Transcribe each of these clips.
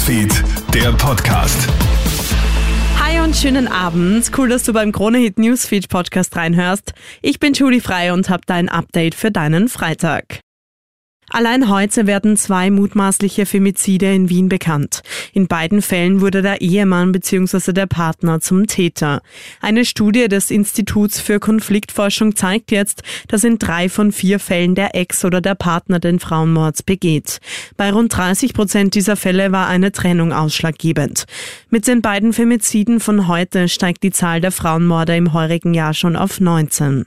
Newsfeed, der Podcast. Hi und schönen Abend. Cool, dass du beim Kronehit Newsfeed Podcast reinhörst. Ich bin Julie Frei und habe dein Update für deinen Freitag. Allein heute werden zwei mutmaßliche Femizide in Wien bekannt. In beiden Fällen wurde der Ehemann bzw. der Partner zum Täter. Eine Studie des Instituts für Konfliktforschung zeigt jetzt, dass in drei von vier Fällen der Ex oder der Partner den Frauenmord begeht. Bei rund 30 Prozent dieser Fälle war eine Trennung ausschlaggebend. Mit den beiden Femiziden von heute steigt die Zahl der Frauenmorde im heurigen Jahr schon auf 19.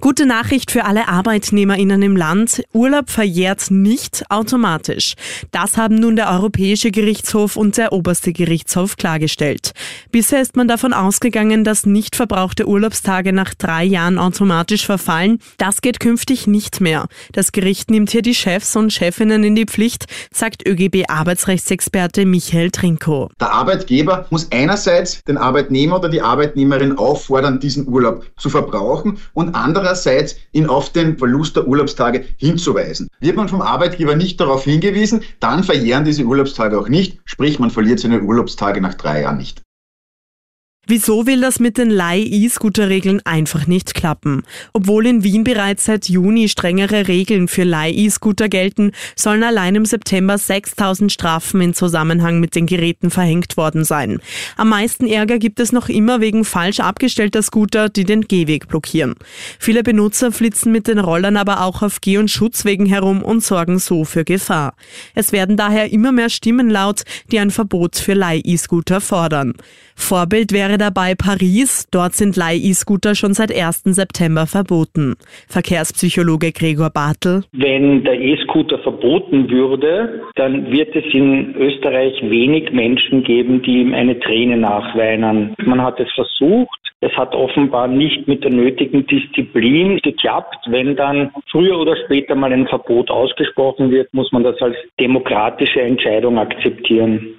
Gute Nachricht für alle ArbeitnehmerInnen im Land. Urlaub verjährt nicht automatisch. Das haben nun der Europäische Gerichtshof und der Oberste Gerichtshof klargestellt. Bisher ist man davon ausgegangen, dass nicht verbrauchte Urlaubstage nach drei Jahren automatisch verfallen. Das geht künftig nicht mehr. Das Gericht nimmt hier die Chefs und Chefinnen in die Pflicht, sagt ÖGB-Arbeitsrechtsexperte Michael Trinko. Der Arbeitgeber muss einerseits den Arbeitnehmer oder die Arbeitnehmerin auffordern, diesen Urlaub zu verbrauchen und andererseits andererseits ihn auf den Verlust der Urlaubstage hinzuweisen. Wird man vom Arbeitgeber nicht darauf hingewiesen, dann verjähren diese Urlaubstage auch nicht, sprich man verliert seine Urlaubstage nach drei Jahren nicht. Wieso will das mit den Leih-E-Scooter-Regeln einfach nicht klappen? Obwohl in Wien bereits seit Juni strengere Regeln für Leih-E-Scooter gelten, sollen allein im September 6000 Strafen in Zusammenhang mit den Geräten verhängt worden sein. Am meisten Ärger gibt es noch immer wegen falsch abgestellter Scooter, die den Gehweg blockieren. Viele Benutzer flitzen mit den Rollern aber auch auf Geh- und Schutzwegen herum und sorgen so für Gefahr. Es werden daher immer mehr Stimmen laut, die ein Verbot für Leih-E-Scooter fordern. Vorbild wäre dabei Paris. Dort sind Leih-E-Scooter schon seit 1. September verboten. Verkehrspsychologe Gregor Bartel. Wenn der E-Scooter verboten würde, dann wird es in Österreich wenig Menschen geben, die ihm eine Träne nachweinen. Man hat es versucht. Es hat offenbar nicht mit der nötigen Disziplin geklappt. Wenn dann früher oder später mal ein Verbot ausgesprochen wird, muss man das als demokratische Entscheidung akzeptieren.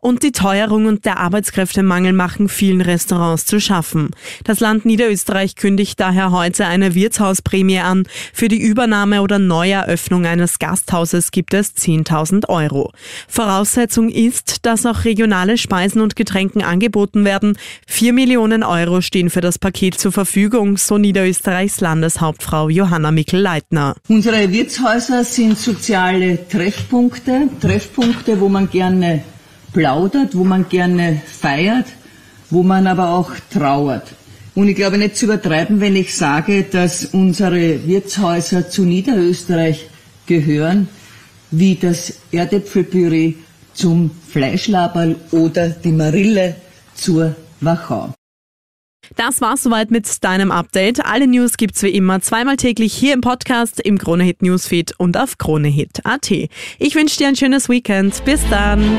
Und die Teuerung und der Arbeitskräftemangel machen vielen Restaurants zu schaffen. Das Land Niederösterreich kündigt daher heute eine Wirtshausprämie an. Für die Übernahme oder Neueröffnung eines Gasthauses gibt es 10.000 Euro. Voraussetzung ist, dass auch regionale Speisen und Getränken angeboten werden. Vier Millionen Euro stehen für das Paket zur Verfügung, so Niederösterreichs Landeshauptfrau Johanna Mikl-Leitner. Unsere Wirtshäuser sind soziale Treffpunkte, Treffpunkte, wo man gerne plaudert, wo man gerne feiert, wo man aber auch trauert. Und ich glaube nicht zu übertreiben, wenn ich sage, dass unsere Wirtshäuser zu Niederösterreich gehören, wie das Erdäpfelpüree zum Fleischlaberl oder die Marille zur Wachau. Das war's soweit mit deinem Update. Alle News gibt's wie immer zweimal täglich hier im Podcast, im Kronehit Newsfeed und auf kronehit.at. Ich wünsche dir ein schönes Weekend. Bis dann.